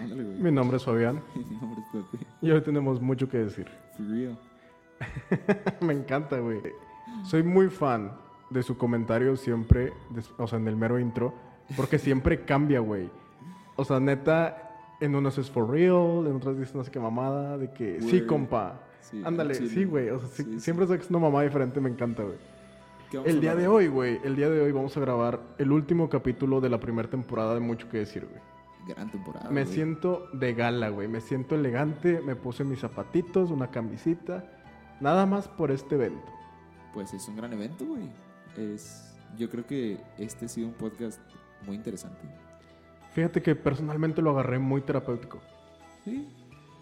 Ándale, güey. Mi nombre es Fabián Mi nombre es Pepe. y hoy tenemos mucho que decir. For real. Me encanta, güey. Soy muy fan de su comentario siempre, o sea, en el mero intro, porque siempre cambia, güey. O sea, neta, en unos es for real, en otras dicen no sé qué mamada, de que sí, compa. Sí, Ándale, sí, güey. O sea, sí- Sí, sí. siempre es una mamada diferente, me encanta, güey. ¿Qué vamos a El día de hoy, güey, el día de hoy vamos a grabar el último capítulo de la primera temporada de Mucho que decir, güey. Gran temporada. Me güey. siento de gala, güey. Me siento elegante, me puse mis zapatitos, una camisita. Nada más por este evento. Pues es un gran evento, güey. Es... Yo creo que este ha sido un podcast muy interesante. Fíjate que personalmente lo agarré muy terapéutico. Sí.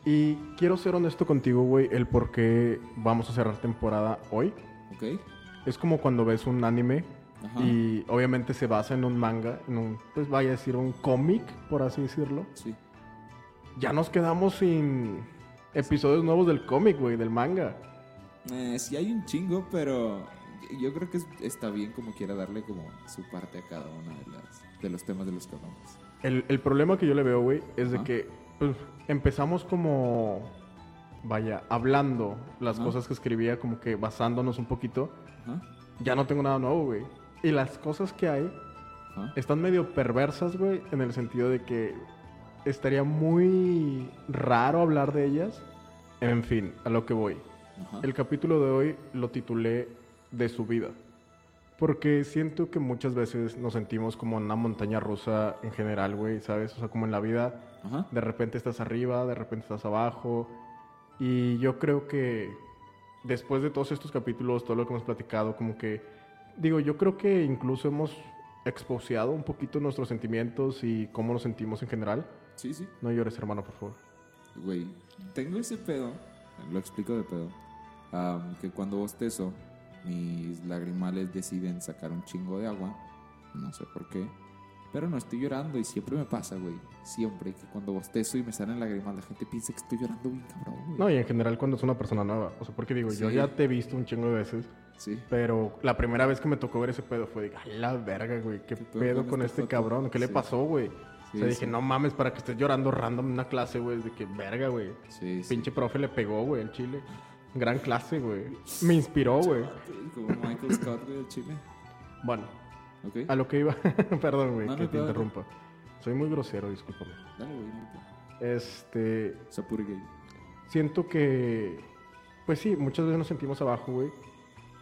Y quiero ser honesto contigo, güey, el por qué vamos a cerrar temporada hoy. Ok. Es como cuando ves un anime Ajá. y obviamente se basa en un manga, en un, pues vaya a decir, un cómic, por así decirlo. Sí. Ya nos quedamos sin episodios nuevos del cómic, güey, del manga. Eh, sí hay un chingo, pero yo creo que es- está bien como quiera darle como su parte a cada una de, las, de los temas de los que hablamos. El, el problema que yo le veo, güey, es de que pues, empezamos como, vaya, hablando las Ajá. cosas que escribía, como que basándonos un poquito. Ajá. Ya no tengo nada nuevo, güey. Y las cosas que hay Ajá. están medio perversas, güey, en el sentido de que estaría muy raro hablar de ellas. En fin, a lo que voy. Ajá. El capítulo de hoy lo titulé De su vida. Porque siento que muchas veces nos sentimos como en una montaña rusa en general, güey, ¿sabes? O sea, como en la vida, Ajá. de repente estás arriba, de repente estás abajo. Y yo creo que después de todos estos capítulos, todo lo que hemos platicado, como que, digo, yo creo que incluso hemos exposeado un poquito nuestros sentimientos y cómo nos sentimos en general. Sí, sí. No llores, hermano, por favor. Güey, tengo ese pedo, lo explico de pedo, am, que cuando bostezo, mis lagrimales deciden sacar un chingo de agua, no sé por qué, pero no estoy llorando y siempre me pasa, güey, siempre que cuando bostezo y me salen lágrimas, la gente piensa que estoy llorando bien cabrón, güey. No, y en general cuando es una persona nueva. O sea, porque digo, yo ya te he visto un chingo de veces. Sí, Pero la primera vez que me tocó ver ese pedo fue de, "A la verga, güey, qué, ¿Qué pedo con este este joto?" cabrón, ¿qué le pasó, güey? Sí, o sea, dije, no mames, para que estés llorando random en una clase, güey, de que verga, güey. sí. Pinche profe le pegó, güey, el chile. Gran clase, güey. Me inspiró, güey. Como Michael Scott, güey, de Chile. Bueno, a lo que iba, perdón, güey, No, que te interrumpa. Soy muy grosero, discúlpame. dale, güey. Este, Sapuri gay. siento que, pues sí, muchas veces nos sentimos abajo, güey.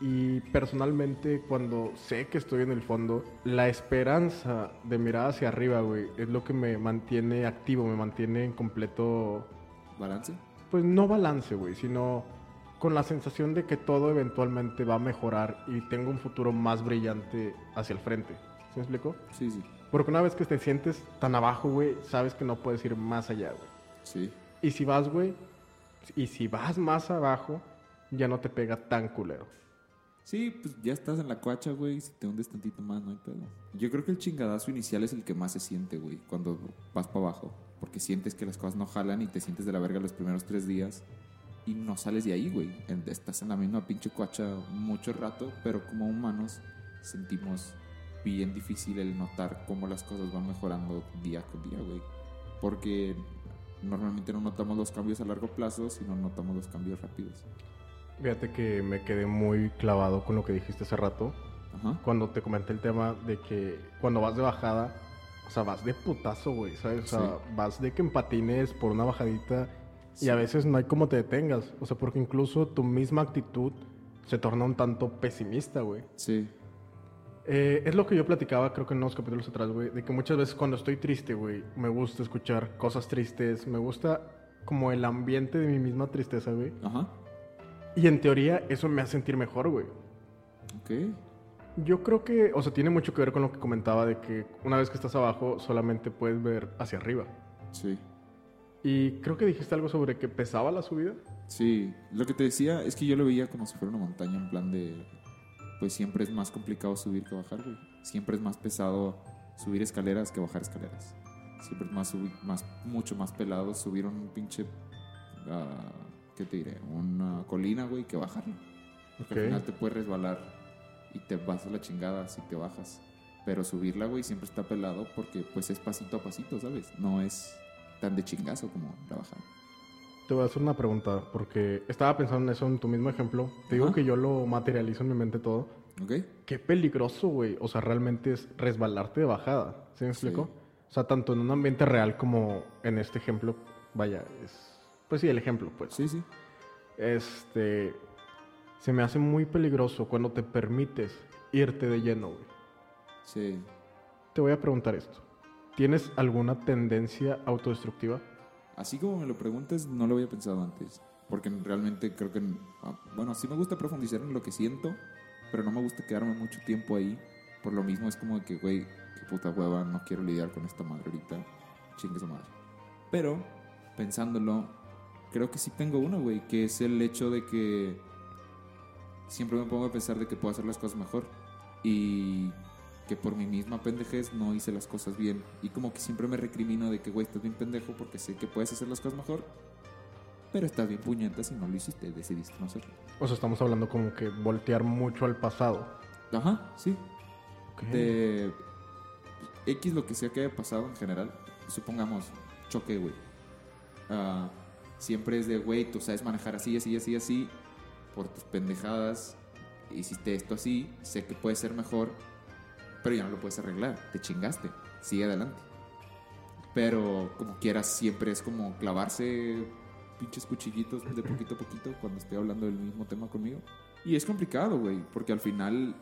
Y personalmente, cuando sé que estoy en el fondo, la esperanza de mirar hacia arriba, güey, es lo que me mantiene activo, me mantiene en completo, ¿Balance? pues no balance, güey, sino con la sensación de que todo eventualmente va a mejorar y tengo un futuro más brillante hacia el frente. ¿Sí me explico? Sí, sí, Porque una vez que te sientes tan abajo, güey, sabes que no puedes ir más allá, güey. sí. Y si vas, güey, y si vas más abajo, ya no te pega tan culero. Sí, pues ya estás en la cuacha, güey. Si te hundes tantito más, no hay pedo. Yo creo que el chingadazo inicial es el que más se siente, güey, cuando vas para abajo. Porque sientes que las cosas no jalan y te sientes de la verga los primeros tres días. Y no sales de ahí, güey. Estás en la misma pinche cuacha mucho rato, pero como humanos sentimos bien difícil el notar cómo las cosas van mejorando día con día, güey. Porque normalmente no notamos los cambios a largo plazo, sino notamos los cambios rápidos. Fíjate que me quedé muy clavado con lo que dijiste hace rato, Ajá. cuando te comenté el tema de que cuando vas de bajada, o sea, vas de putazo, güey, ¿sabes? O sea, Sí. vas de que en patines por una bajadita y a veces no hay como te detengas, o sea, porque incluso tu misma actitud se torna un tanto pesimista, güey. Sí. Eh, es lo que yo platicaba, creo que en unos capítulos atrás, güey, de que muchas veces cuando estoy triste, güey, me gusta escuchar cosas tristes, me gusta como el ambiente de mi misma tristeza, güey. Ajá. Y en teoría eso me hace sentir mejor, güey. Ok. Yo creo que, o sea, tiene mucho que ver con lo que comentaba de que una vez que estás abajo solamente puedes ver hacia arriba. Sí. Y creo que dijiste algo sobre que pesaba la subida. Sí, lo que te decía es que yo lo veía como si fuera una montaña en plan de, pues siempre es más complicado subir que bajar, güey. Siempre es más pesado subir escaleras que bajar escaleras. Siempre es más, más mucho más pelado subir un pinche, ah, ¿qué te diré? Una colina, güey, que bajarlo. Porque Ok. al final te puedes resbalar y te vas a la chingada si te bajas. Pero subirla, güey, siempre está pelado porque pues es pasito a pasito, ¿sabes? No es tan de chingazo como trabajar. Te voy a hacer una pregunta, porque estaba pensando en eso en tu mismo ejemplo. Te digo Ajá. que yo lo materializo en mi mente todo. ¿Ok? Qué peligroso, güey. O sea, realmente es resbalarte de bajada. ¿Sí me Sí. explico? O sea, tanto en un ambiente real como en este ejemplo. Vaya, es. Pues sí, el ejemplo, pues. Sí, sí. Este. Se me hace muy peligroso cuando te permites irte de lleno, güey. Sí. Te voy a preguntar esto. ¿Tienes alguna tendencia autodestructiva? Así como me lo preguntas, no lo había pensado antes. Porque realmente creo que. ah, Bueno, sí me gusta profundizar en lo que siento, pero no me gusta quedarme mucho tiempo ahí. Por lo mismo es como de que, güey, qué puta hueva, no quiero lidiar con esta madre ahorita. Chingue su madre. Pero, pensándolo, creo que sí tengo una, güey, que es el hecho de que siempre me pongo a pensar de que puedo hacer las cosas mejor. Y que por mi misma pendejez no hice las cosas bien. Y como que siempre me recrimino de que, güey, estás bien pendejo porque sé que puedes hacer las cosas mejor. Pero estás bien puñeta si no lo hiciste, decidiste no hacerlo. O sea, estamos hablando como que voltear mucho al pasado. Ajá, sí. De X lo que sea que haya pasado en general. Supongamos, choque, güey. Ah, siempre es de, güey, tú sabes manejar así, así, así, así. Por tus pendejadas. Hiciste esto así. Sé que puede ser mejor. Pero ya no lo puedes arreglar. Te chingaste. Sigue adelante. Pero como quieras, siempre es como clavarse pinches cuchillitos de poquito a poquito cuando estoy hablando del mismo tema conmigo. Y es complicado, güey, porque al final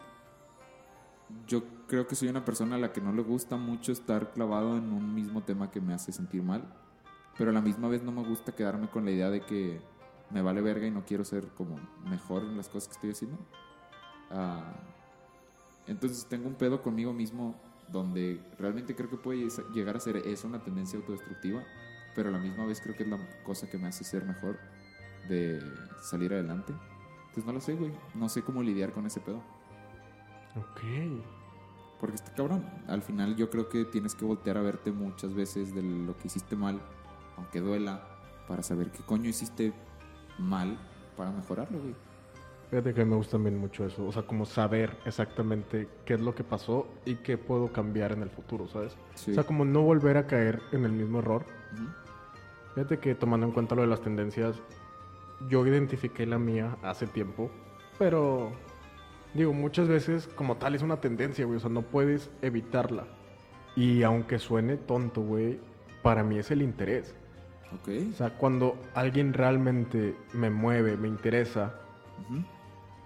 yo creo que soy una persona a la que no le gusta mucho estar clavado en un mismo tema que me hace sentir mal, pero a la misma vez no me gusta quedarme con la idea de que me vale verga y no quiero ser como mejor en las cosas que estoy haciendo. Ah, entonces tengo un pedo conmigo mismo donde realmente creo que puede llegar a ser eso una tendencia autodestructiva, pero a la misma vez creo que es la cosa que me hace ser mejor de salir adelante. Entonces no lo sé, güey. No sé cómo lidiar con ese pedo. Ok. Porque está cabrón. Al final yo creo que tienes que voltear a verte muchas veces de lo que hiciste mal, aunque duela, para saber qué coño hiciste mal para mejorarlo, güey. Fíjate que me gusta también mucho eso. O sea, como saber exactamente qué es lo que pasó y qué puedo cambiar en el futuro, ¿sabes? Sí. O sea, como no volver a caer en el mismo error. Fíjate que tomando en cuenta lo de las tendencias, yo identifiqué la mía hace tiempo, pero digo, muchas veces como tal es una tendencia, güey, o sea, no puedes evitarla. Y aunque suene tonto, güey, para mí es el interés. Ok. O sea, cuando alguien realmente me mueve, me interesa,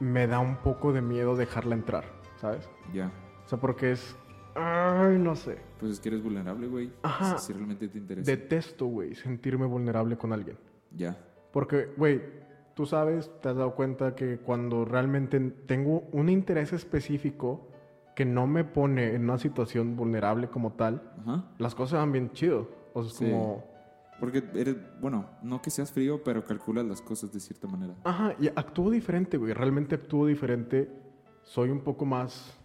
me da un poco de miedo dejarla entrar, ¿sabes? Ya. O sea, porque es... Ay, no sé. Pues es que eres vulnerable, güey. Ajá. Si, si realmente te interesa. Detesto, güey, sentirme vulnerable con alguien. Ya. Porque, güey, tú sabes, te has dado cuenta que cuando realmente tengo un interés específico que no me pone en una situación vulnerable como tal, Ajá. las cosas van bien chido. O sea, es Sí. como... Porque eres, bueno, no que seas frío, pero calculas las cosas de cierta manera. Ajá, y actúo diferente, güey. Realmente actúo diferente. Soy un poco más...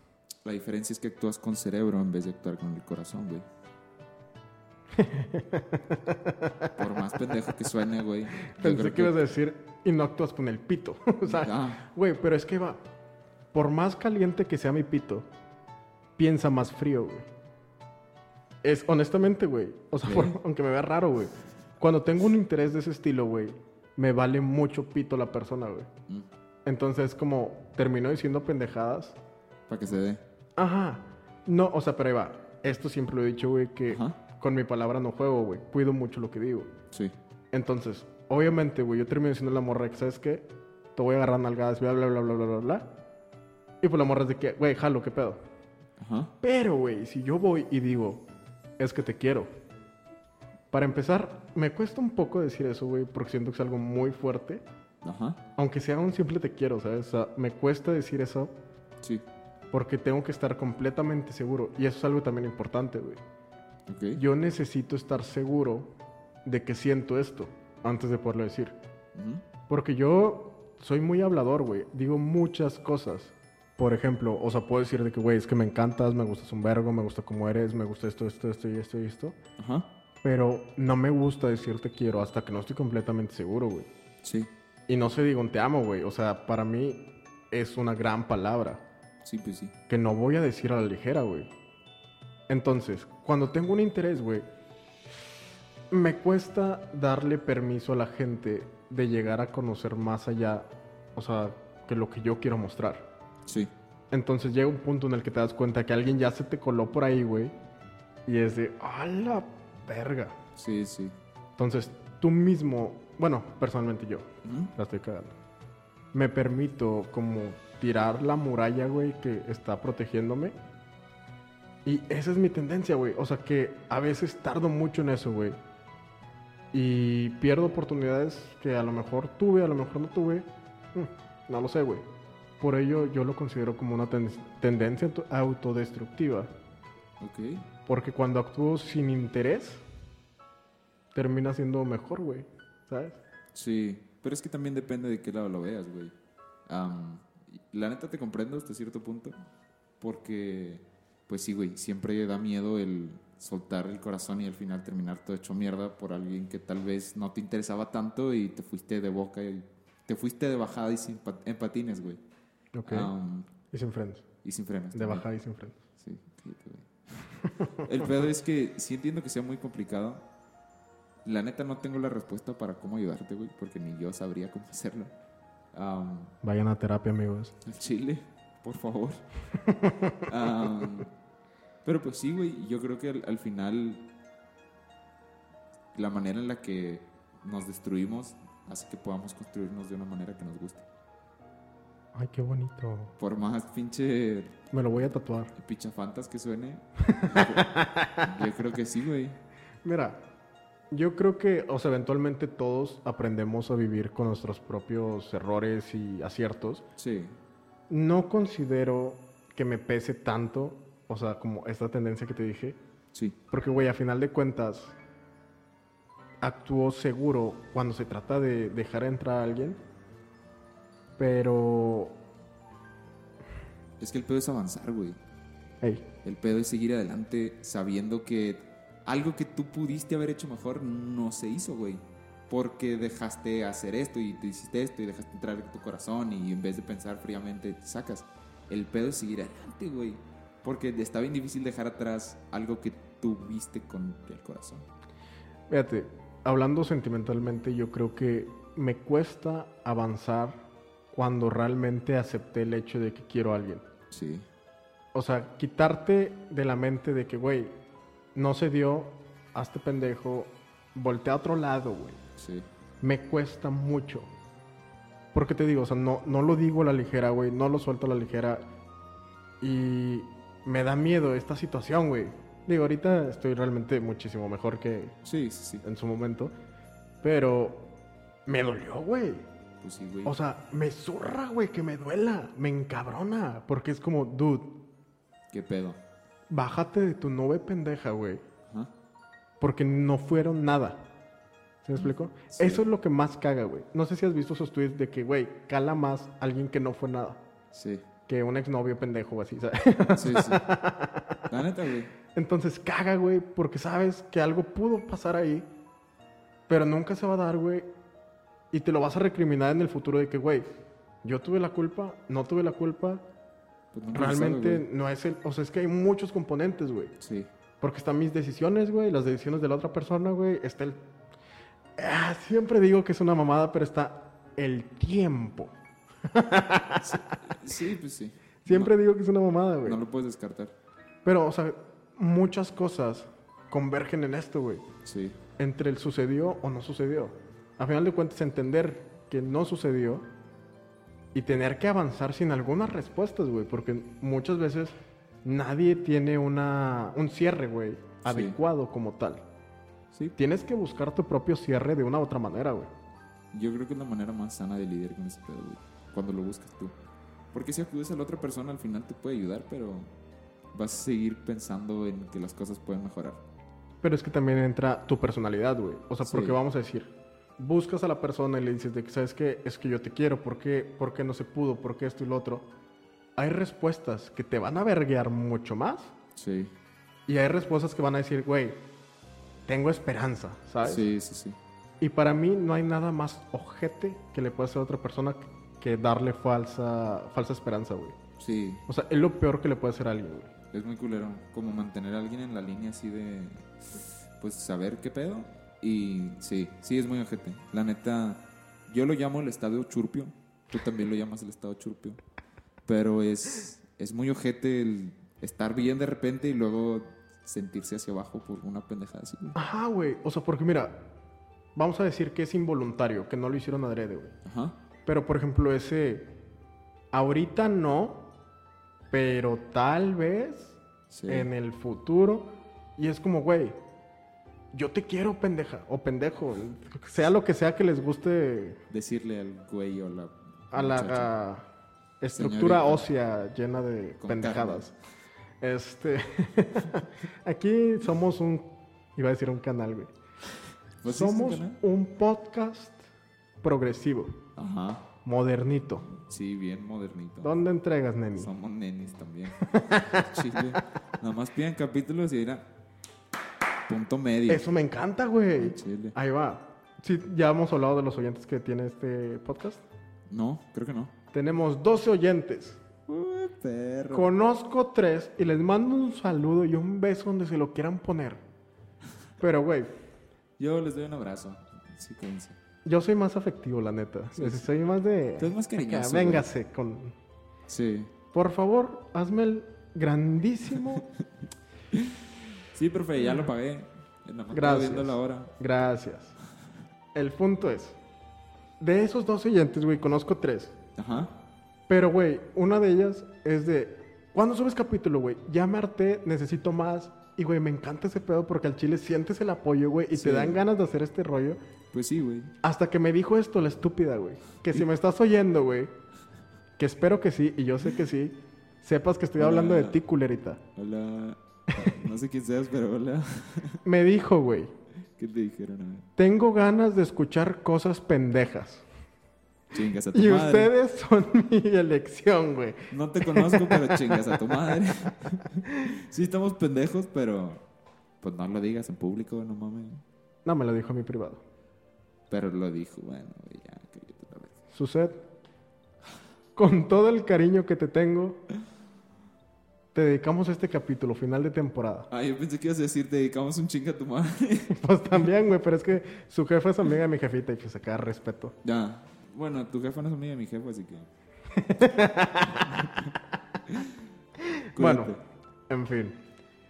La diferencia es que actúas con cerebro en vez de actuar con el corazón, güey. Por más pendejo que suene, güey. Pensé que ibas a decir, y no actúas con el pito. o sea, Ah, güey, pero es que va... Por más caliente que sea mi pito, piensa más frío, güey. Es honestamente, güey. O sea, por- aunque me vea raro, güey. Cuando tengo un interés de ese estilo, güey, me vale mucho pito la persona, güey. mm, Entonces, como termino diciendo pendejadas. para que se dé. Ajá. No, o sea, pero ahí va. Esto siempre lo he dicho, güey, que Ajá. con mi palabra no juego, güey. Cuido mucho lo que digo. Sí. Entonces, obviamente, güey, yo termino diciendo a la morra que, ¿sabes qué? Te voy a agarrar nalgadas, bla, bla, bla, bla, bla, bla, bla. Y pues la morra es de que, güey, jalo, ¿qué pedo? Ajá. Pero, güey, si yo voy y digo, es que te quiero. Para empezar, me cuesta un poco decir eso, güey, porque siento que es algo muy fuerte. Ajá. Aunque sea un simple te quiero, ¿sabes? O sea, me cuesta decir eso Sí. porque tengo que estar completamente seguro. Y eso es algo también importante, güey. Ok. Yo necesito estar seguro de que siento esto antes de poderlo decir. Ujú. Porque yo soy muy hablador, güey. Digo muchas cosas. Por ejemplo, o sea, puedo decir de que, güey, es que me encantas, me gustas un vergo, me gusta cómo eres, me gusta esto, esto, esto y esto y esto. Ajá. Pero no me gusta decir te quiero hasta que no estoy completamente seguro, güey. Sí. Y no se digo un te amo, güey. O sea, para mí es una gran palabra Sí, pues sí. que no voy a decir a la ligera, güey. Entonces, cuando tengo un interés, güey, me cuesta darle permiso a la gente de llegar a conocer más allá, o sea, que lo que yo quiero mostrar. Sí. Entonces llega un punto en el que te das cuenta que alguien ya se te coló por ahí, güey. Y es de, ¡a la verga! Sí, sí. Entonces, tú mismo, bueno, personalmente yo, Ujú. la estoy cagando. Me permito como tirar la muralla, güey, que está protegiéndome. Y esa es mi tendencia, güey. O sea que a veces tardo mucho en eso, güey. Y pierdo oportunidades que a lo mejor tuve, a lo mejor no tuve. Mm, No lo sé, güey. Por ello yo lo considero como una ten- tendencia auto- autodestructiva. Ok. Porque cuando actúo sin interés, termina siendo mejor, güey. ¿Sabes? Sí, pero es que también depende de qué lado lo veas, güey. Am, la neta te comprendo hasta cierto punto, porque, pues sí, güey, siempre da miedo el soltar el corazón y al final terminar todo hecho mierda por alguien que tal vez no te interesaba tanto y te fuiste de boca y te fuiste de bajada y sin pa- en patines, güey. Ok. Am, y sin frenos. y sin frenos. De también. bajada y sin frenos. Sí. El pedo es que sí entiendo que sea muy complicado. La neta no tengo la respuesta para cómo ayudarte, güey, porque ni yo sabría cómo hacerlo. Vayan a terapia, amigos. al chile, por favor. Pero pues sí, güey, yo creo que al, al final la manera en la que nos destruimos hace que podamos construirnos de una manera que nos guste. Ay, qué bonito. Por más pinche Me lo voy a tatuar. pichafantas que suene, yo creo- que sí, güey. Mira, yo creo que, o sea, eventualmente todos aprendemos a vivir con nuestros propios errores y aciertos. Sí, No considero que me pese tanto, o sea, como esta tendencia que te dije, sí, porque, güey, a final de cuentas, actúo seguro cuando se trata de dejar entrar a alguien, pero, es que el pedo es avanzar, güey. El pedo es seguir adelante sabiendo que algo que tú pudiste haber hecho mejor no se hizo, güey. Porque dejaste hacer esto y te hiciste esto y dejaste entrar en tu corazón y en vez de pensar fríamente te sacas. El pedo es seguir adelante, güey. Porque está bien difícil dejar atrás algo que tuviste con el corazón. Fíjate, hablando sentimentalmente, yo creo que me cuesta avanzar cuando realmente acepté el hecho de que quiero a alguien. Sí, O sea, quitarte de la mente de que, güey, no se dio, hazte pendejo, voltea a otro lado, güey. sí, Me cuesta mucho. Porque te digo, o sea, no, no lo digo a la ligera, güey, no lo suelto a la ligera. Y me da miedo esta situación, güey. Digo, ahorita estoy realmente muchísimo mejor que sí, sí, sí. en su momento. Pero me dolió, güey. Pues sí, güey. O sea, me zurra, güey, que me duela. Me encabrona. Porque es como, dude, ¿Qué pedo? bájate de tu nube pendeja, güey. Ajá. Porque no fueron nada. ¿Se me explicó? Sí. Eso es lo que más caga, güey. No sé si has visto esos tweets de que, güey, cala más alguien que no fue nada. Sí, Que un exnovio pendejo o así, ¿sabes? sí, sí. La neta, güey. Entonces caga, güey, porque sabes que algo pudo pasar ahí, pero nunca se va a dar, güey. Y te lo vas a recriminar en el futuro de que, güey, yo tuve la culpa, no tuve la culpa. Pues sabe, Realmente güey. no es el... O sea, es que hay muchos componentes, güey. Sí, Porque están mis decisiones, güey, las decisiones de la otra persona, güey. Está el... Ah, siempre digo que es una mamada, pero está el tiempo. sí, pues sí. Siempre digo que es una mamada, güey. No lo puedes descartar. Pero, o sea, muchas cosas convergen en esto, güey. Sí, Entre el sucedió o no sucedió. A final de cuentas, entender que no sucedió y tener que avanzar sin algunas respuestas, güey. Porque muchas veces nadie tiene una, un cierre, güey, adecuado como tal. sí. Tienes que buscar tu propio cierre de una u otra manera, güey. Yo creo que es la manera más sana de lidiar con ese pedo, güey. Cuando lo buscas tú. Porque si acudes a la otra persona, al final te puede ayudar, pero vas a seguir pensando en que las cosas pueden mejorar. Pero es que también entra tu personalidad, güey. O sea, Sí. porque vamos a decir, buscas a la persona y le dices de que, ¿sabes qué? Es que yo te quiero. ¿Por qué? ¿Por qué no se pudo? ¿Por qué esto y lo otro? Hay respuestas que te van a verguear mucho más Sí, y hay respuestas que van a decir, güey, tengo esperanza, ¿sabes? sí, sí, sí. Y para mí no hay nada más ojete que le pueda hacer a otra persona que- que darle falsa, falsa esperanza, güey. Sí, O sea, es lo peor que le puede hacer a alguien, güey. es muy culero. Como mantener a alguien en la línea así de. Pues saber qué pedo. Y sí, sí, es muy ojete. La neta, yo lo llamo el estado churpio. Tú también lo llamas el estado churpio. Pero es, es muy ojete el estar bien de repente y luego sentirse hacia abajo por una pendejada así. güey. Ajá, güey. O sea, porque mira, vamos a decir que es involuntario, que no lo hicieron adrede, güey. Ajá. Pero, por ejemplo, ese. Ahorita no, pero tal vez Sí. en el futuro. Y es como, güey, yo te quiero, pendeja. O pendejo. Sea lo que sea que les guste Decirle al güey o la. a la a estructura Señorita. ósea llena de Con pendejadas. Este. Aquí somos un. Iba a decir un canal, güey. Pues somos canal. un podcast progresivo, Ajá. modernito. Sí, bien modernito. ¿Dónde entregas, neni? Somos nenis también. Chile. Nada más piden capítulos y era. Punto medio. Eso me encanta, güey. Chile. Ahí va. Sí, ya hemos hablado de los oyentes que tiene este podcast. No, creo que no. Tenemos 12 oyentes. Uy, perro. Conozco tres y les mando un saludo y un beso donde se lo quieran poner. Pero, güey, Yo les doy un abrazo. Sí, quédense. yo soy más afectivo, la neta. Soy más de... Tú eres más cariñoso, Acá, Véngase con... Sí. Por favor, hazme el grandísimo... Sí, profe, ya lo pagué. Más estaba Gracias. viendo la hora. Gracias. El punto es... De esos dos oyentes, güey, conozco tres. Ajá. Pero, güey, una de ellas es de... ¿Cuándo subes capítulo, güey? Ya me harté, necesito más. Y, güey, me encanta ese pedo porque al chile sientes el apoyo, güey, y Sí. te dan ganas de hacer este rollo. Pues sí, güey. Hasta que me dijo esto la estúpida, güey. Que si me estás oyendo, güey, que espero que sí, y yo sé que sí, sepas que estoy Hola. hablando de ti, culerita. Hola. No sé quién seas, pero hola. Me dijo, güey, ¿Qué te dijeron? A ver. tengo ganas de escuchar cosas pendejas. Chingas a tu Y madre. ustedes son mi elección, güey. No te conozco, pero chingas a tu madre. sí, estamos pendejos, pero. Pues no lo digas en público, no mames. No, me lo dijo a mi privado. Pero lo dijo, bueno, güey, ya, cállate la verga. Suced, con todo el cariño que te tengo, te dedicamos este capítulo, final de temporada. Ah, yo pensé que ibas a decir, te dedicamos un chinga a tu madre. Pues también, güey, pero es que su jefa es amiga de mi jefita y pues se queda respeto. ya. Bueno, tu jefa no es amiga de mi jefa, así que. Bueno, en fin.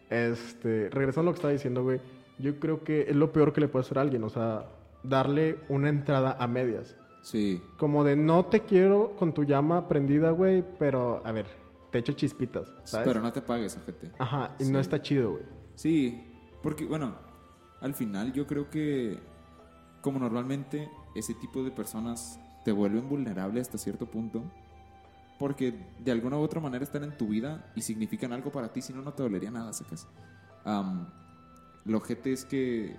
Este, regresando a lo que estaba diciendo, güey, yo creo que es lo peor que le puede hacer a alguien, o sea, darle una entrada a medias. Sí. Como de no te quiero con tu llama prendida, güey, pero a ver, te echo chispitas, ¿sabes? Pero no te pagues, ojete. Ajá, y Sí. no está chido, güey. Sí, porque, bueno, al final yo creo que, como normalmente, ese tipo de personas te vuelven vulnerable hasta cierto punto. Porque de alguna u otra manera están en tu vida y significan algo para ti, si no, no te dolería nada, sacas. Am, lo ojete es que,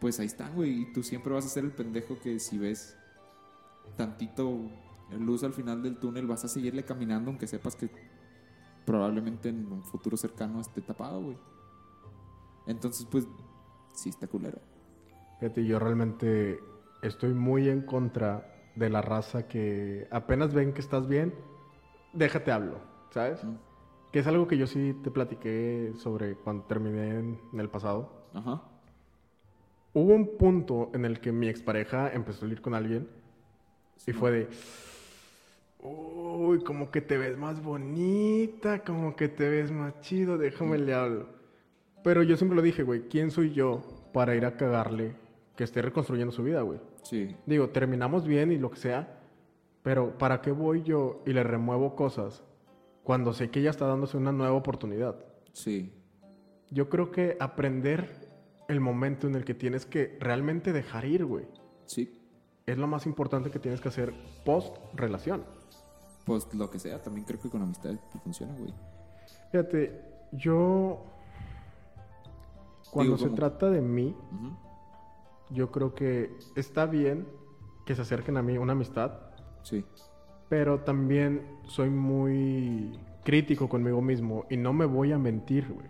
pues ahí están, güey, y tú siempre vas a ser el pendejo que si ves tantito luz al final del túnel, vas a seguirle caminando, aunque sepas que probablemente en un futuro cercano esté tapado, güey. Entonces, pues, sí está culero. Fíjate, yo realmente estoy muy en contra de la raza que apenas ven que estás bien, déjate hablo, ¿sabes? Mm. Que es algo que yo sí te platiqué sobre cuando terminé en, en el pasado. Ajá. Hubo un punto en el que mi expareja empezó a salir con alguien y fue de, uy, como que te ves más bonita, como que te ves más chido, déjame le hablo. Pero yo siempre lo dije, güey, ¿quién soy yo para ir a cagarle que esté reconstruyendo su vida, güey? Sí. Digo, terminamos bien y lo que sea, pero ¿para qué voy yo y le remuevo cosas cuando sé que ella está dándose una nueva oportunidad? Sí. Yo creo que aprender el momento en el que tienes que realmente dejar ir, güey, Sí. es lo más importante que tienes que hacer post relación. Pues lo que sea, también creo que con amistades funciona, güey. Fíjate, yo cuando Digo, se como- trata de mí, yo creo que está bien que se acerquen a mí una amistad, Sí. pero también soy muy crítico conmigo mismo y no me voy a mentir, güey.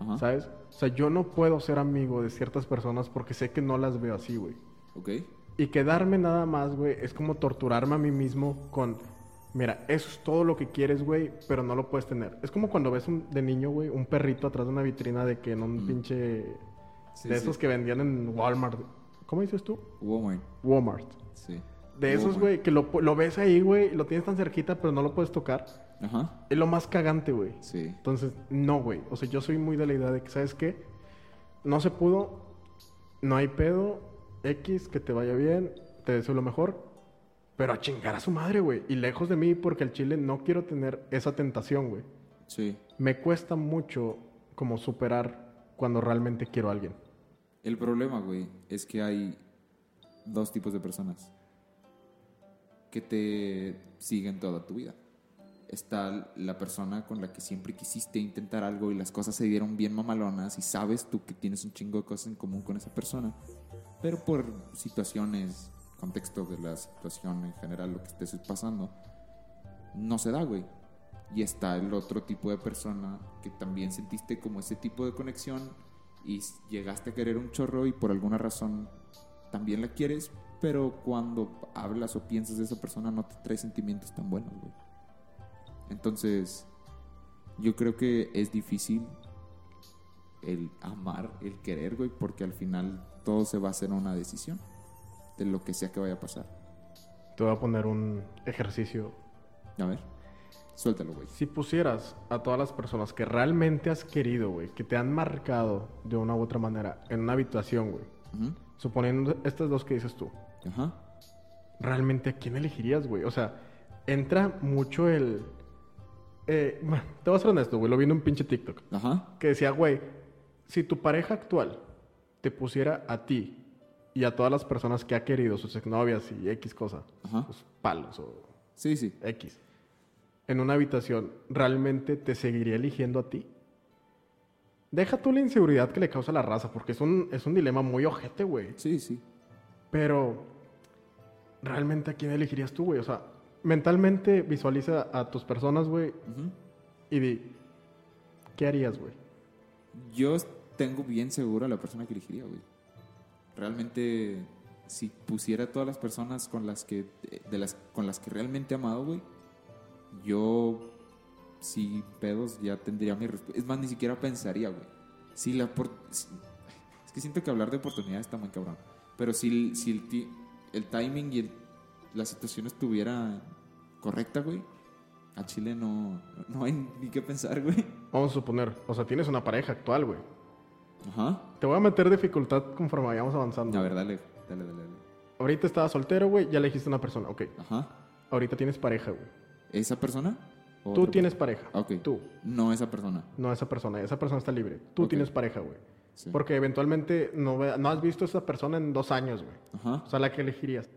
Ajá. ¿Sabes? O sea, yo no puedo ser amigo de ciertas personas porque sé que no las veo así, güey. Ok. Y quedarme nada más, güey, es como torturarme a mí mismo con, mira, eso es todo lo que quieres, güey, pero no lo puedes tener. Es como cuando ves un- de niño, güey, un perrito atrás de una vitrina de que en un pinche... Sí, de sí. esos que vendían en Walmart. ¿Cómo dices tú? Walmart. Walmart. Sí. De esos, güey, que lo, lo ves ahí, güey, lo tienes tan cerquita, pero no lo puedes tocar. Ajá. Es lo más cagante, güey. Sí. Entonces, no, güey. O sea, yo soy muy de la idea de que, ¿sabes qué? No se pudo, no hay pedo, X, que te vaya bien, te deseo lo mejor, pero a chingar a su madre, güey. Y lejos de mí, porque al chile no quiero tener esa tentación, güey. Sí. Me cuesta mucho como superar cuando realmente quiero a alguien. El problema, güey, es que hay dos tipos de personas que te siguen toda tu vida. Está la persona con la que siempre quisiste intentar algo y las cosas se dieron bien mamalonas y sabes tú que tienes un chingo de cosas en común con esa persona, pero por situaciones, contexto de la situación en general, lo que estés pasando, no se da, güey. Y está el otro tipo de persona que también sentiste como ese tipo de conexión y llegaste a querer un chorro y por alguna razón también la quieres, pero cuando hablas o piensas de esa persona no te trae sentimientos tan buenos, güey. Entonces, yo creo que es difícil el amar, el querer, güey, porque al final todo se va a hacer una decisión de lo que sea que vaya a pasar. Te voy a poner un ejercicio. A ver, suéltalo, güey. Si pusieras a todas las personas que realmente has querido, güey, que te han marcado de una u otra manera en una habitación, güey, suponiendo estas dos que dices tú, Ajá. ¿realmente a quién elegirías, güey? O sea, entra mucho el... Eh, te voy a ser honesto, güey, lo vi en un pinche TikTok. Ajá. Que decía, güey, si tu pareja actual te pusiera a ti y a todas las personas que ha querido, sus exnovias y X cosa, Ajá. sus palos o Sí, sí. X, en una habitación, ¿realmente te seguiría eligiendo a ti? Deja tú la inseguridad que le causa la raza, porque es un, es un dilema muy ojete, güey. Sí, sí. Pero, ¿realmente a quién elegirías tú, güey? O sea, mentalmente visualiza a tus personas, güey, y di, ¿qué harías, güey? Yo tengo bien seguro a la persona que elegiría, güey. Realmente, si pusiera todas las personas con las que, de las, con las que realmente he amado, güey, yo, si pedos, ya tendría mi respuesta. Es más, ni siquiera pensaría, güey. Si la por- es que siento que hablar de oportunidades está muy cabrón. Pero si, si el, ti- el timing y el- la situación estuviera correcta, güey, a Chile no, no hay ni qué pensar, güey. Vamos a suponer, o sea, tienes una pareja actual, güey. Ajá. Te voy a meter dificultad conforme vayamos avanzando. A ver, dale, dale, dale. dale. Ahorita estabas soltero, güey, ya elegiste una persona, ok. Ajá. Ahorita tienes pareja, güey. ¿Esa persona? ¿O Tú otra tienes pareja. persona? Ok. Tú, No esa persona. no esa persona. Esa persona está libre. Tú Ok. tienes pareja, güey. Sí. Porque eventualmente no, ve- no has visto a esa persona en dos años, güey. Ajá. O sea, la que elegirías.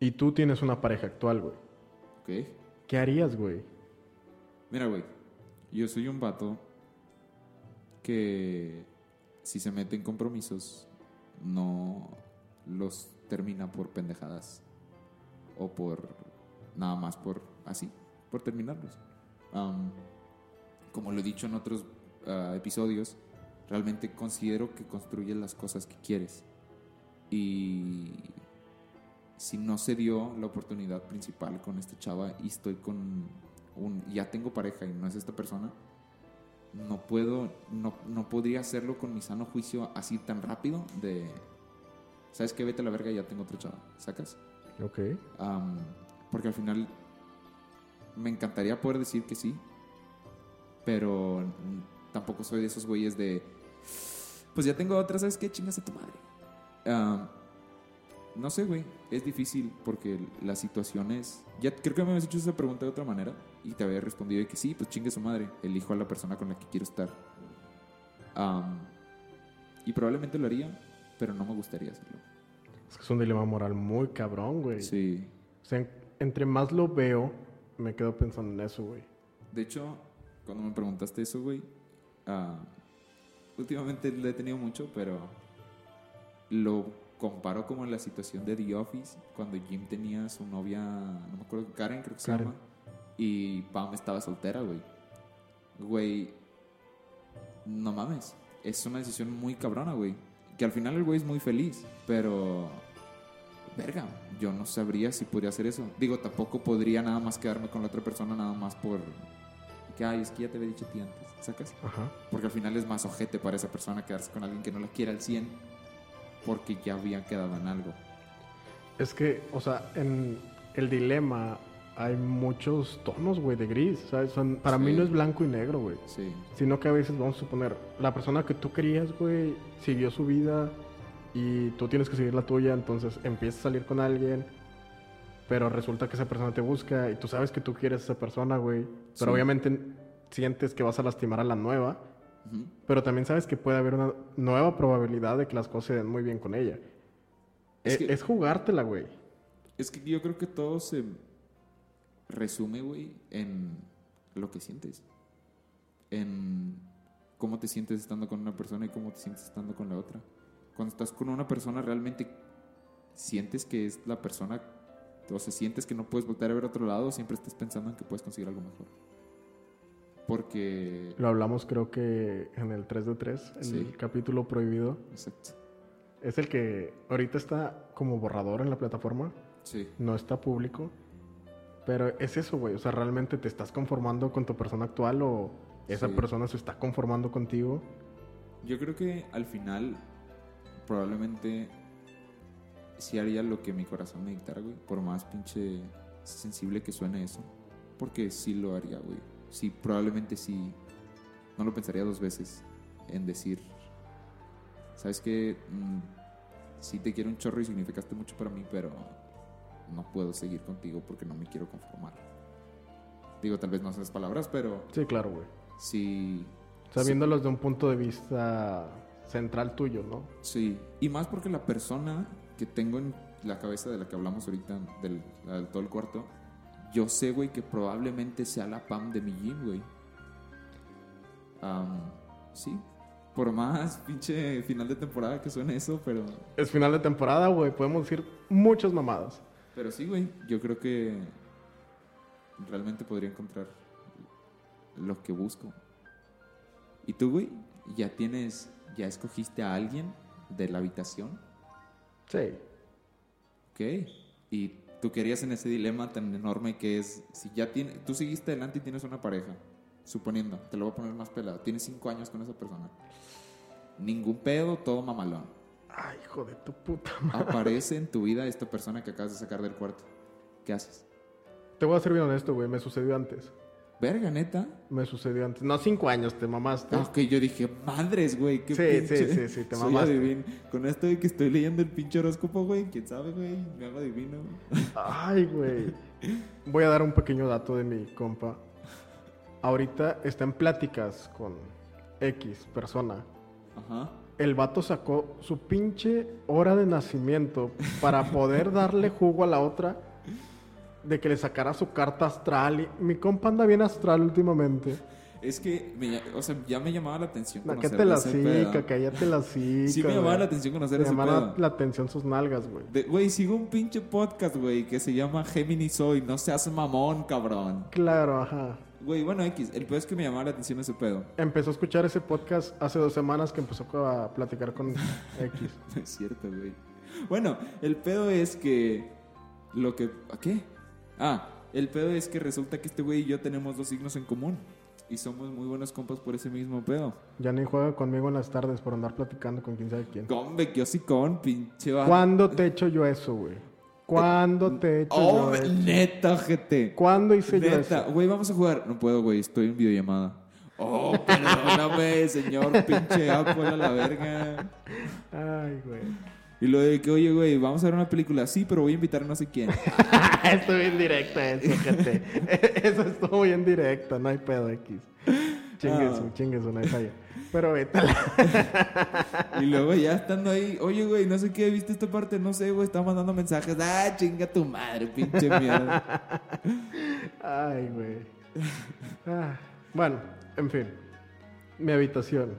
Y tú tienes una pareja actual, güey. Ok. ¿Qué harías, güey? Mira, güey. Yo soy un vato que si se mete en compromisos no los termina por pendejadas o por nada más por así, por terminarlos. Am, como lo he dicho en otros ah, episodios, realmente considero que construyes las cosas que quieres. Y si no se dio la oportunidad principal con esta chava y estoy con un ya tengo pareja y no es esta persona, no puedo, no, no podría hacerlo con mi sano juicio así tan rápido de, ¿sabes qué? Vete a la verga, ya tengo otra chava, ¿sacas? Ok. Am, porque al final me encantaría poder decir que sí, pero tampoco soy de esos güeyes de, pues ya tengo otra, ¿sabes qué? Chingas a tu madre. Am, no sé, güey, es difícil porque las situaciones, ya creo que me habías hecho esa pregunta de otra manera y te había respondido de que sí, pues chingue su madre, elijo a la persona con la que quiero estar. Am, y probablemente lo haría, pero no me gustaría hacerlo. Es que es un dilema moral muy cabrón, güey. Sí. O sea, en- entre más lo veo, me quedo pensando en eso, güey. De hecho, cuando me preguntaste eso, güey, ah, últimamente lo he tenido mucho, pero lo comparo como la situación de The Office, cuando Jim tenía su novia, no me acuerdo, Karen creo que Karen. se llama, y Pam estaba soltera, güey. Güey, no mames, es una decisión muy cabrona, güey. Que al final el güey es muy feliz, pero... Verga, yo no sabría si podría hacer eso. Digo, tampoco podría nada más quedarme con la otra persona nada más por... Que, ay, es que ya te había dicho a ti antes, ¿sacas? Ajá. Porque al final es más ojete para esa persona quedarse con alguien que no la quiere al 100 porque ya habían quedado en algo. Es que, o sea, en el dilema hay muchos tonos, güey, de gris, ¿sabes? Son- para mí no es blanco y negro, güey. Sí. Sino que a veces, vamos a suponer, la persona que tú querías, güey, siguió su vida y tú tienes que seguir la tuya, entonces empiezas a salir con alguien, pero resulta que esa persona te busca y tú sabes que tú quieres a esa persona, güey, pero Sí. obviamente sientes que vas a lastimar a la nueva, Pero también sabes que puede haber una nueva probabilidad de que las cosas se den muy bien con ella. Es Es, que- es jugártela, güey. Es que yo creo que todo se resume, güey, en lo que sientes. En cómo te sientes estando con una persona y cómo te sientes estando con la otra. Cuando estás con una persona, realmente sientes que es la persona, o sea, sientes que no puedes volver a ver a otro lado, siempre estás pensando en que puedes conseguir algo mejor. Porque. Lo hablamos creo que en el 3 de 3, en Sí. el capítulo prohibido. Exacto. Es el que ahorita está como borrador en la plataforma. Sí. no está público. Pero es eso, güey. O sea, realmente te estás conformando con tu persona actual o esa Sí. persona se está conformando contigo. Yo creo que al final probablemente sí haría lo que mi corazón me dictara, güey. Por más pinche sensible que suene eso. Porque sí lo haría, güey. Sí, probablemente sí. No lo pensaría dos veces en decir, ¿sabes qué? Mm, sí te quiero un chorro y significaste mucho para mí, pero no puedo seguir contigo porque no me quiero conformar. Digo, tal vez no esas palabras, pero Sí, claro, güey. sí... O sea, sí- viéndolos de un punto de vista central tuyo, ¿no? Sí, y más porque la persona que tengo en la cabeza de la que hablamos ahorita, del, del todo el cuarto, yo sé, güey, que probablemente sea la Pam de mi gym, güey. Am, sí, por más pinche final de temporada que suene eso, pero, Es final de temporada, güey. Podemos decir muchas mamadas. pero sí, güey, yo creo que realmente podría encontrar lo que busco. ¿Y tú, güey? ¿Ya tienes, ya escogiste a alguien de la habitación? Sí. Ok. Y tú querías en ese dilema tan enorme que es, si ya tiene, tú seguiste adelante y tienes una pareja, suponiendo, te lo voy a poner más pelado, tienes cinco años con esa persona. Ningún pedo, todo mamalón. Ay, hijo de tu puta madre. Aparece en tu vida esta persona que acabas de sacar del cuarto. ¿Qué haces? Te voy a ser bien honesto, güey. Me sucedió antes. Verga, neta. Me sucedió antes. No, cinco años, te mamaste. Ah, ok, yo dije, madres, güey, qué Sí, pinche. sí, sí, sí, te Soy mamaste. adivino. Con esto de que estoy leyendo el pinche horóscopo, güey, quién sabe, güey, me hago adivino. Ay, güey. Voy a dar un pequeño dato de mi compa. Ahorita está en pláticas con X persona. Ajá. El vato sacó su pinche hora de nacimiento para poder darle jugo a la otra de que le sacara su carta astral. Y mi compa anda bien astral últimamente. Es que, me o sea, ya me llamaba la atención No, conocer que te la cica, cállate la cica. Sí me llamaba la atención conocer Me ese llamaba pedo. la atención sus nalgas, güey. Güey, sigo un pinche podcast, güey, que se llama Gemini Soy. No seas mamón, cabrón. Claro, ajá. Güey, bueno, X. El pedo es que me llamaba la atención ese pedo. Empezó a escuchar ese podcast hace dos semanas que empezó a platicar con X. No es cierto, güey. Bueno, el pedo es que. Lo que. ¿A qué? Ah, el pedo es que resulta que este güey y yo tenemos dos signos en común. Y somos muy buenos compas por ese mismo pedo. Ya ni juega conmigo en las tardes por andar platicando con quién sabe quién. Combe, yo sí con, pinche vato. ¿Cuándo te he hecho yo eso, güey? ¿Cuándo te he hecho Oh, yo eso? neta, gente. ¿Cuándo hice yo Neta, eso? güey, vamos a jugar. No puedo, güey, estoy en videollamada. Oh, perdóname, señor pinche Apple a la verga. Ay, güey. Y lo de que, oye, güey, vamos a ver una película. Sí, pero voy a invitar a no sé quién. Estoy bien directa eso, gente. eso estuvo bien directa, no hay pedo X. Chingue Ah. su, chingue su, no hay falla. Pero vete Y luego ya estando ahí, oye, güey, no sé qué, ¿viste esta parte? No sé, güey, está mandando mensajes. Ah, chinga tu madre, pinche mierda. Ay, güey. Ah, Bueno, en fin. Mi habitación.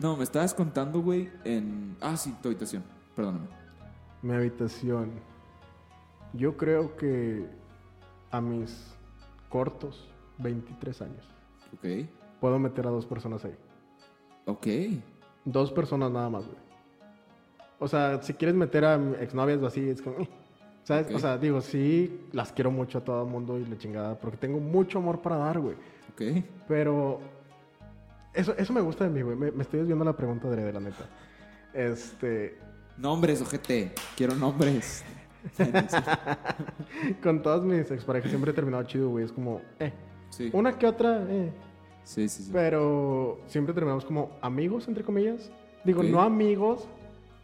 No, me estabas contando, güey, en... Ah, sí, tu habitación. Perdóname. Mi habitación. Yo creo que a mis cortos 23 años Ok. puedo meter a dos personas ahí. Ok. Dos personas nada más, güey. O sea, si quieres meter a exnovias o así, es como... ¿Sabes? O sea, digo, sí, las quiero mucho a todo el mundo y la chingada, porque tengo mucho amor para dar, güey. Ok. Pero eso, eso me gusta de mí, güey. Me, me estoy desviando la pregunta de la neta. Este, Nombres, ojete. Quiero nombres. con todas mis exparejas siempre he terminado chido, güey. Es como, eh. Sí. Una que otra, eh. Sí, sí, sí. Pero siempre terminamos como amigos, entre comillas. Digo, no amigos,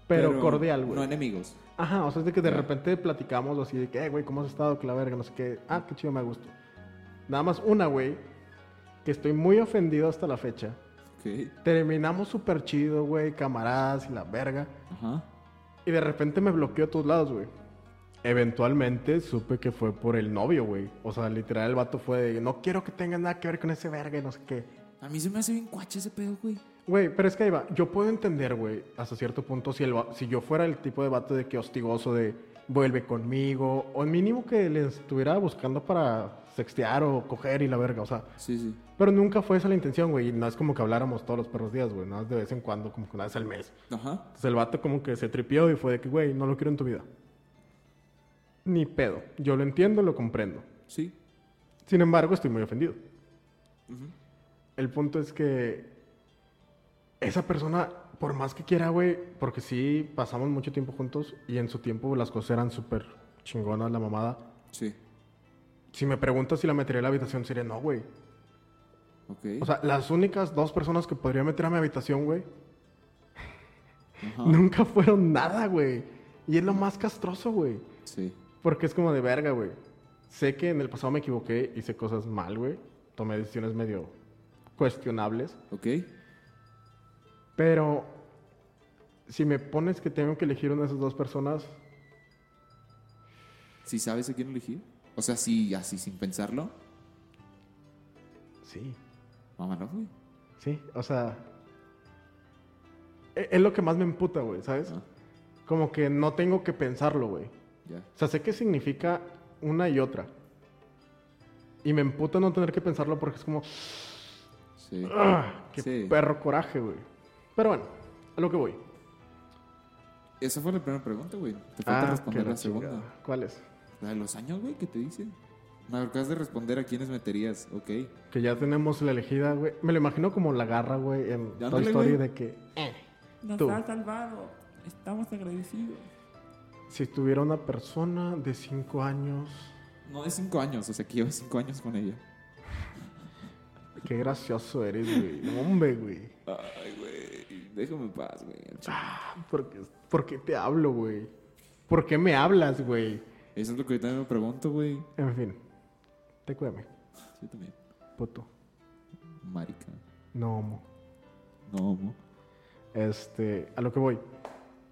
pero, cordial, güey. No enemigos. Ajá, o sea, es de que de repente platicamos así de que, eh, güey, ¿cómo has estado? Que la verga, no sé qué. Ah, qué chido, me gusto. Nada más una, güey, que estoy muy ofendido hasta la fecha. Terminamos súper chido, güey, camaradas y la verga. Ajá. Y de repente me bloqueó a todos lados, güey. Eventualmente supe que fue por el novio, güey. O sea, literal, el vato fue de, no quiero que tengas nada que ver con ese verga y no sé qué. A mí se me hace bien cuache ese pedo, güey. Güey, pero es que ahí va. Yo puedo entender, güey, hasta cierto punto, si, el, si yo fuera el tipo de vato de que hostigoso de vuelve conmigo, o mínimo que le estuviera buscando para sextear o coger y la verga, o sea. Sí, sí. Pero nunca fue esa la intención, güey. Y no es como que habláramos todos los perros días, güey. Nada más de vez en cuando, como que una vez al mes. Ajá. Entonces el vato como que se tripió y fue de que, güey, no lo quiero en tu vida. Ni pedo. Yo lo entiendo, lo comprendo. Sí. Sin embargo, estoy muy ofendido. Ujú. El punto es que esa persona, por más que quiera, güey, porque sí pasamos mucho tiempo juntos y en su tiempo las cosas eran súper chingonas, la mamada. Sí. Si me preguntas si la metería en la habitación, sería no, güey. Ok. O sea, las únicas dos personas que podría meter a mi habitación, güey, Ajá. nunca fueron nada, güey. Y es lo más castroso, güey. Sí. Porque es como de verga, güey. Sé que en el pasado me equivoqué, hice cosas mal, güey. Tomé decisiones medio cuestionables. Ok. Pero si me pones que tengo que elegir una de esas dos personas, ¿Sí sabes a quién elegir? O sea, sí, así sin pensarlo. sí, Vámonos, güey. sí. O sea, e- es lo que más me emputa, güey, ¿sabes? Ah, Como que no tengo que pensarlo, güey. ya. O sea, sé qué significa una y otra. Y me emputa no tener que pensarlo porque es como, Sí. ¡ah! ¡Qué Sí. perro coraje, güey! Pero bueno, a lo que voy. Esa fue la primera pregunta, güey. Te falta Ah, responder que la segunda. ¿Cuál es? La de los años, güey, ¿qué te dice? Me acabas de responder a quiénes meterías. Ok. Que ya tenemos la elegida, güey. Me lo imagino como la garra, güey, en Ándale, Toy Story güey. de que Nos Tú. has salvado. Estamos agradecidos. si tuviera una persona de 5 años, No de cinco años, o sea, que llevas cinco años con ella. qué gracioso eres, güey. No, Hombre, güey. Ay, güey. Déjame en paz, güey. chile. ¿Por qué, por qué te hablo, güey? ¿Por qué me hablas, güey? Eso es lo que yo también me pregunto, güey. En fin, te cueme, Yo también. puto. Marica. No, homo. No, mo. Este, a lo que voy.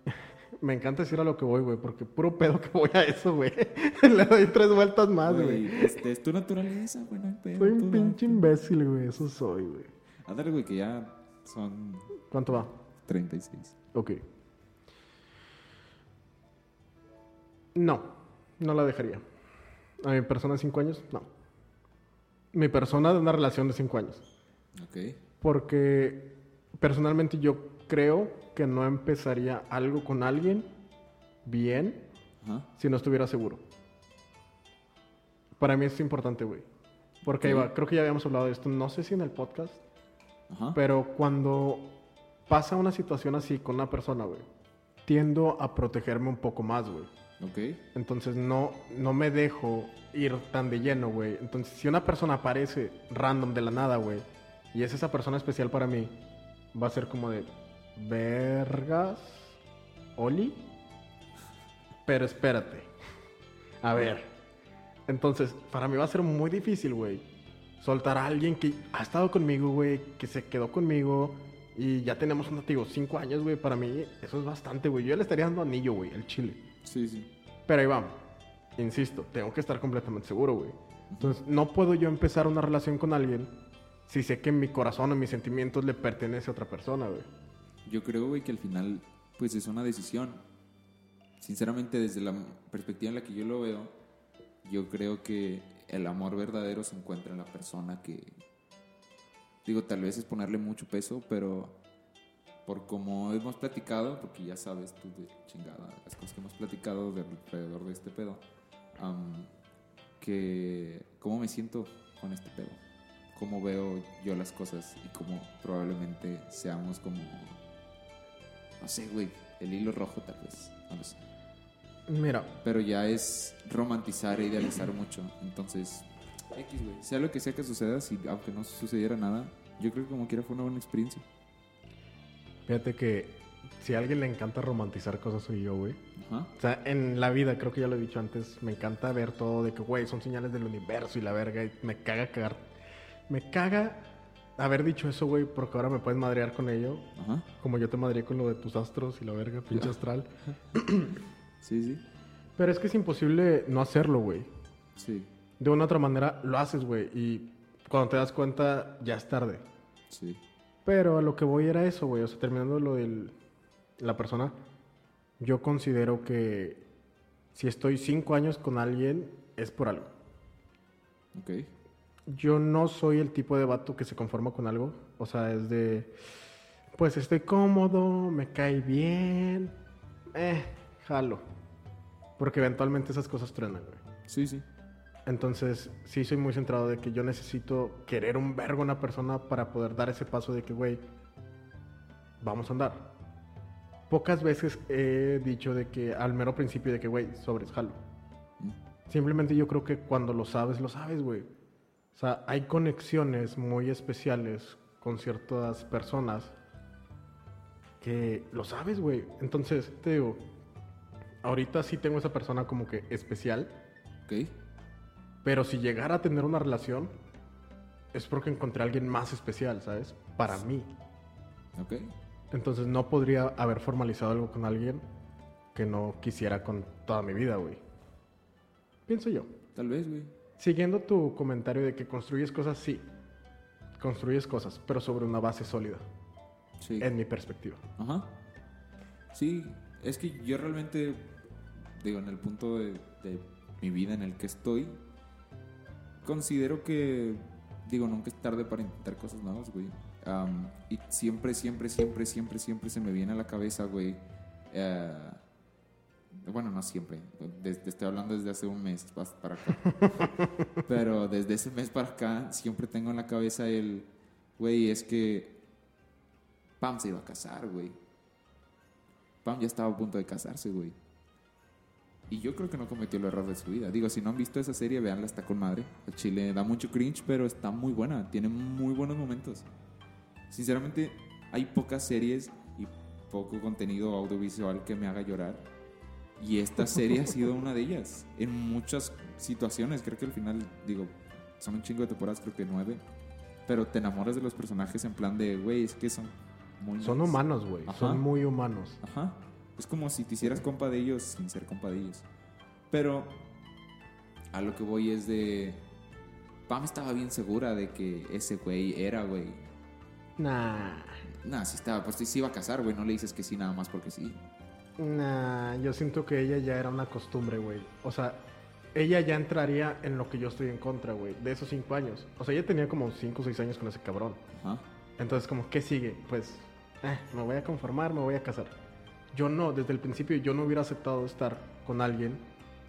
Me encanta decir a lo que voy, güey, porque puro pedo que voy a eso, güey. Le doy tres vueltas más, güey. Este, es tu naturaleza, güey. No pedo, Soy un pinche imbécil, güey. Eso soy, güey. Ándale, güey, que ya son ¿Cuánto va? 36. Ok. No, no la dejaría. A mi persona de 5 años, no. Mi persona de una relación de 5 años. Ok. Porque personalmente yo creo que no empezaría algo con alguien bien Ajá. si no estuviera seguro. Para mí es importante, güey. Porque ahí Ok. va, creo que ya habíamos hablado de esto, no sé si en el podcast, Ajá. pero cuando pasa una situación así con una persona, güey, tiendo a protegerme un poco más, güey. Ok. Entonces no, no me dejo ir tan de lleno, güey. Entonces si una persona aparece random de la nada, güey, y es esa persona especial para mí, va a ser como de vergas, Oli. Pero espérate. A ver. Entonces, para mí va a ser muy difícil, güey. Soltar a alguien que ha estado conmigo, güey, que se quedó conmigo. Y ya tenemos un digo, cinco años, güey. Para mí, eso es bastante, güey. Yo ya le estaría dando anillo, güey, el chile. Sí, sí. Pero ahí vamos. Insisto, tengo que estar completamente seguro, güey. Entonces, no puedo yo empezar una relación con alguien si sé que mi corazón o mis sentimientos le pertenece a otra persona, güey. Yo creo, güey, que al final, pues es una decisión. Sinceramente, desde la perspectiva en la que yo lo veo, yo creo que el amor verdadero se encuentra en la persona que, digo, tal vez es ponerle mucho peso, pero por como hemos platicado, porque ya sabes tú de chingada las cosas que hemos platicado de alrededor de este pedo, am, que cómo me siento con este pedo, cómo veo yo las cosas y cómo probablemente seamos como No sé, güey. El hilo rojo, tal vez. No lo sé. Mira, Pero ya es romantizar e idealizar mucho. Entonces, X, güey. Sea lo que sea que suceda, si, aunque no sucediera nada, yo creo que como quiera fue una buena experiencia. Fíjate que si a alguien le encanta romantizar cosas soy yo, güey. Ajá. O sea, en la vida, creo que ya lo he dicho antes, me encanta ver todo de que, güey, son señales del universo y la verga, y me caga cagar. Me caga haber dicho eso, güey, porque ahora me puedes madrear con ello, Ajá. como yo te madreé con lo de tus astros y la verga, pinche astral. Sí, sí. Pero es que es imposible no hacerlo, güey. Sí. De una u otra manera lo haces, güey, y cuando te das cuenta ya es tarde. Sí. Pero a lo que voy era eso, güey. O sea, terminando lo de la persona, yo considero que si estoy cinco años con alguien es por algo. Ok. Yo no soy el tipo de vato que se conforma con algo. O sea, es de, pues estoy cómodo, me cae bien, eh, jalo. Porque eventualmente esas cosas truenan, güey. Sí, sí. Entonces, sí soy muy centrado de que yo necesito querer un vergo a una persona para poder dar ese paso de que, güey, vamos a andar. Pocas veces he dicho de que al mero principio de que, güey, sobres, jalo. Mm. Simplemente yo creo que cuando lo sabes, lo sabes, güey. O sea, hay conexiones muy especiales con ciertas personas que lo sabes, güey. Entonces, te digo, ahorita sí tengo esa persona como que especial. Ok. Pero si llegara a tener una relación, es porque encontré a alguien más especial, ¿sabes? Para mí. Ok. Entonces no podría haber formalizado algo con alguien que no quisiera con toda mi vida, güey. Pienso yo. Tal vez, güey. Siguiendo tu comentario de que construyes cosas, sí. Construyes cosas, pero sobre una base sólida, Sí. en mi perspectiva. Ajá. Sí, es que yo realmente, digo, en el punto de, de mi vida en el que estoy, considero que, digo, nunca es tarde para intentar cosas nuevas, güey. Y siempre, siempre, siempre, siempre, siempre se me viene a la cabeza, güey. eh, bueno, no siempre. Desde, estoy hablando desde hace un mes para acá. Pero desde ese mes para acá siempre tengo en la cabeza el, güey, es que Pam se iba a casar, güey. Pam ya estaba a punto de casarse, güey. Y yo creo que no cometió el error de su vida. Digo, si no han visto esa serie, véanla, está con madre. El chile da mucho cringe, pero está muy buena. Tiene muy buenos momentos. Sinceramente, hay pocas series y poco contenido audiovisual que me haga llorar. Y esta serie ha sido una de ellas. En muchas situaciones, creo que al final, digo, son un chingo de temporadas, creo que nueve. Pero te enamoras de los personajes en plan de, güey, es que son muy... Son humanos, güey. Son muy humanos. Ajá. Es como si te hicieras compa de ellos sin ser compa de ellos. Pero a lo que voy es de. Pam estaba bien segura de que ese güey era, güey. Nah. Nah, sí estaba, pues sí se iba a casar, güey. No le dices que sí nada más porque sí. Nah, yo siento que ella ya era una costumbre, güey. O sea, ella ya entraría en lo que yo estoy en contra, güey, de esos cinco años. O sea, ella tenía como cinco o seis años con ese cabrón. Ajá. Entonces, como, ¿qué sigue? Pues, eh, me voy a conformar, me voy a casar. Yo no, desde el principio yo no hubiera aceptado estar con alguien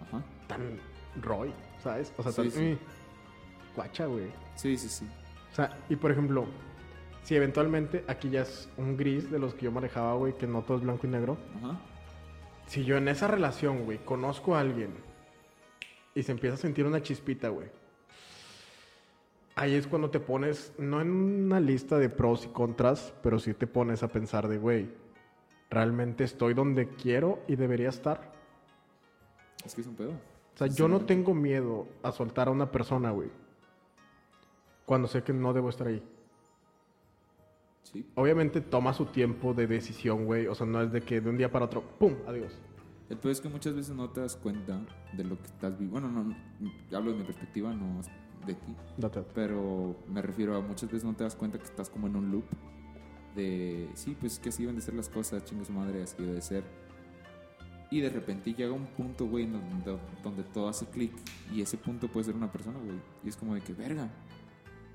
Ajá. tan Roy, ¿sabes? O sea, Sí, tan... sí. mm, guacha, güey. Sí, sí, sí. O sea, y por ejemplo, si eventualmente aquí ya es un gris de los que yo manejaba, güey, que no todo es blanco y negro. Ajá. Si yo en esa relación, güey, conozco a alguien y se empieza a sentir una chispita, güey. Ahí es cuando te pones, no en una lista de pros y contras, pero sí te pones a pensar de, güey, ¿realmente estoy donde quiero y debería estar? Es que es un pedo. O sea, yo no tengo miedo a soltar a una persona, güey. Cuando sé que no debo estar ahí. Sí. Obviamente toma su tiempo de decisión, güey. O sea, no es de que de un día para otro, ¡pum! Adiós. El pedo es que muchas veces no te das cuenta de lo que estás viviendo. Bueno, no, no, hablo de mi perspectiva, no de ti. Date. Pero me refiero a muchas veces no te das cuenta que estás como en un loop de, sí, pues es que así deben de ser las cosas, chingue su madre, así debe de ser. Y de repente llega un punto, güey, donde, donde todo hace clic y ese punto puede ser una persona, güey. Y es como de que, verga,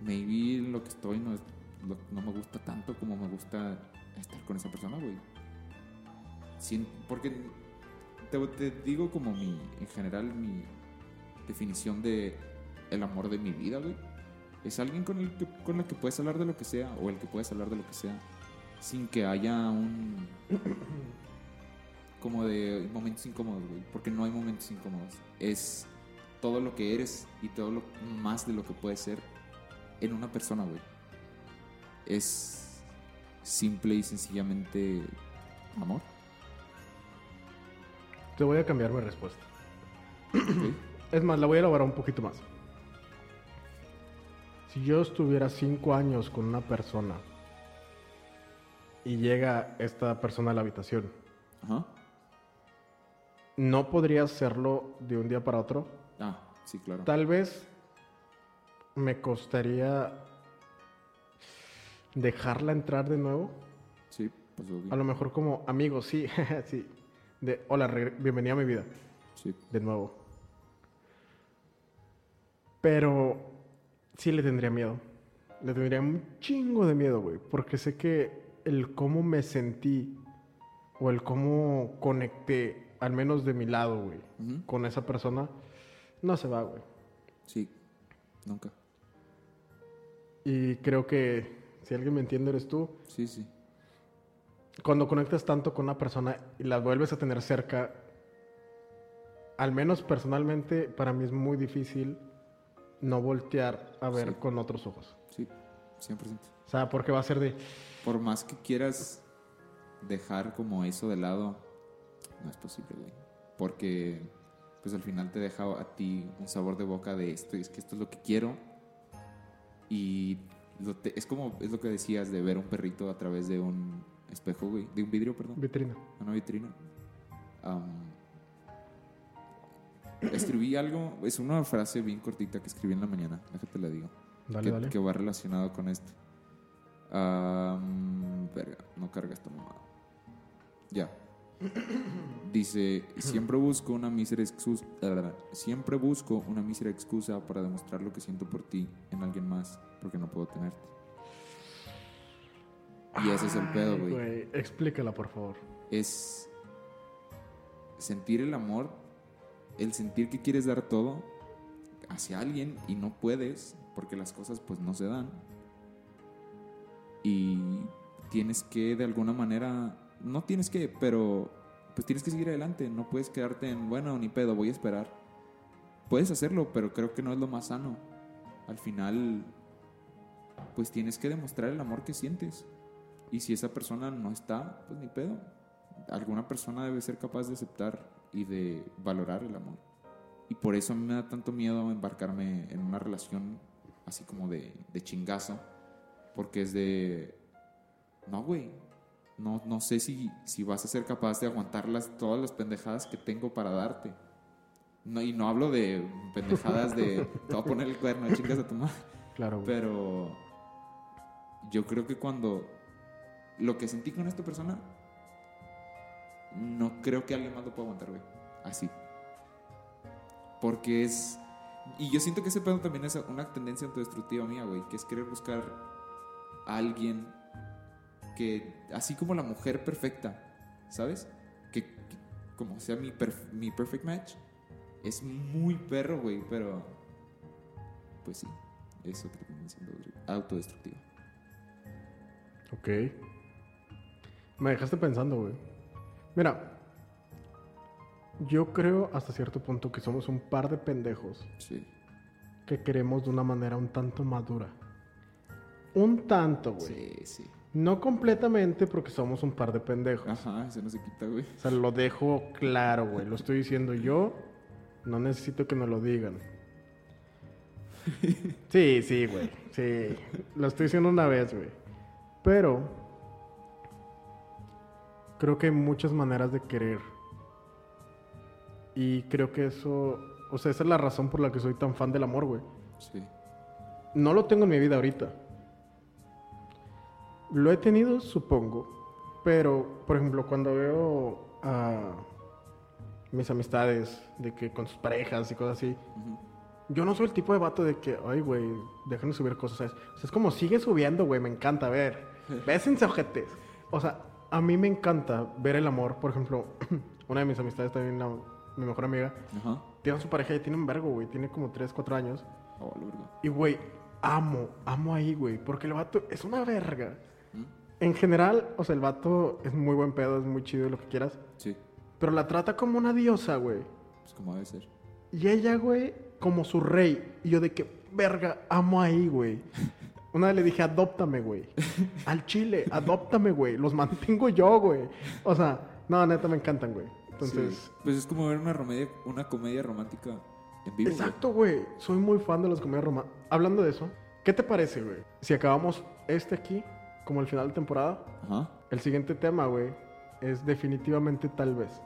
maybe lo que estoy no, no me gusta tanto como me gusta estar con esa persona, güey. Sin- porque te, te digo como mi, en general, mi definición de el amor de mi vida, güey. Es alguien con el que, con el que puedes hablar de lo que sea, o el que puedes hablar de lo que sea. Sin que haya un como de momentos incómodos, güey, porque no hay momentos incómodos. Es todo lo que eres y todo lo más de lo que puedes ser en una persona, güey. Es simple y sencillamente amor. Te voy a cambiar mi respuesta. Es más, la voy a elaborar un poquito más. Si yo estuviera cinco años con una persona y llega esta persona a la habitación, Ajá. ¿no podría hacerlo de un día para otro? Ah, sí, claro. Tal vez me costaría dejarla entrar de nuevo. Sí, pues obvio. A lo mejor como amigo, sí, sí. De, hola, bienvenida a mi vida. Sí. de nuevo. Pero sí le tendría miedo. Le tendría un chingo de miedo, güey. Porque sé que el cómo me sentí o el cómo conecté, al menos de mi lado, güey, con esa persona, no se va, güey. Sí, nunca. Y creo que si alguien me entiende eres tú. Sí, sí. Cuando conectas tanto con una persona y la vuelves a tener cerca, al menos personalmente, para mí es muy difícil no voltear a ver Sí. con otros ojos. Sí, 100%. O sea, porque va a ser de, Por más que quieras dejar como eso de lado, no es posible, güey. Porque pues al final te deja a ti un sabor de boca de esto, es que esto es lo que quiero. Y lo te- es como, es lo que decías de ver un perrito a través de un espejo, güey, de un vidrio, perdón. vitrina. una vitrina. Am, escribí algo, es una frase bien cortita que escribí en la mañana, déjate la digo. Dale, que, dale. que va relacionado con esto. Am, verga, no carga esta mamada. Ya. Dice, siempre busco una mísera excusa, siempre busco una mísera excusa para demostrar lo que siento por ti en alguien más, porque no puedo tenerte. Y ese es el pedo, güey Explícala, por favor. es sentir el amor, el sentir que quieres dar todo hacia alguien y no puedes porque las cosas pues no se dan. Y tienes que de alguna manera, no tienes que, pero pues tienes que seguir adelante, no puedes quedarte en, bueno, ni pedo, voy a esperar. Puedes hacerlo, pero creo que no es lo más sano. Al final, pues tienes que demostrar el amor que sientes. Y si esa persona no está, pues ni pedo. Alguna persona debe ser capaz de aceptar y de valorar el amor. Y por eso me da tanto miedo embarcarme en una relación así como de, de chingazo. Porque es de... No, güey. No, no sé si, si vas a ser capaz de aguantar las, todas las pendejadas que tengo para darte. No, y no hablo de pendejadas de... Te voy a poner el cuerno, chingas a tu madre. Claro, güey. Pero yo creo que cuando lo que sentí con esta persona, no creo que alguien más lo pueda aguantar, güey. Así. Porque es... Y yo siento que ese pedo también es una tendencia autodestructiva mía, güey. Que es querer buscar a alguien que, así como la mujer perfecta, ¿sabes? Que, que como sea mi, perf- mi perfect match, es muy perro, güey. Pero, pues sí, es otra tendencia autodestructiva. Ok. Me dejaste pensando, güey. Mira, yo creo hasta cierto punto que somos un par de pendejos Sí. que queremos de una manera un tanto madura. Un tanto, güey. Sí, sí. No completamente porque somos un par de pendejos. Ajá, eso no se quita, güey. O sea, lo dejo claro, güey. Lo estoy diciendo yo. No necesito que me lo digan. Sí, sí, güey. Sí. Lo estoy diciendo una vez, güey. Pero creo que hay muchas maneras de querer. Y creo que eso... O sea, esa es la razón por la que soy tan fan del amor, güey. Sí. No lo tengo en mi vida ahorita. Lo he tenido, supongo. Pero, por ejemplo, cuando veo a mis amistades de que con sus parejas y cosas así, yo no soy el tipo de vato de que, ay, güey, déjenme subir cosas. ¿sabes? O sea, es como sigue subiendo, güey, me encanta ver. Bésense, ojetes. O sea, a mí me encanta ver el amor. Por ejemplo, una de mis amistades también, la- mi mejor amiga, tiene a su pareja y tiene un vergo, güey. Tiene como 3, 4 años. Oh. Y, güey, amo, amo ahí, güey. Porque el vato es una verga. En general, o sea, el vato es muy buen pedo, es muy chido y lo que quieras. Sí, Pero la trata como una diosa, güey. pues como debe ser. Y ella, güey, como su rey. Y yo de que, verga, amo ahí, güey. Una vez le dije, adóptame, güey. Al chile, adóptame, güey. Los mantengo yo, güey. O sea, no, neta, me encantan, güey. Entonces, Sí. Pues es como ver una, romedia- una comedia romántica en vivo. exacto, güey. Soy muy fan de las comedias románticas. Hablando de eso, ¿qué te parece, güey? Si acabamos este aquí, como el final de temporada, Ajá. el siguiente tema, güey, es definitivamente tal vez.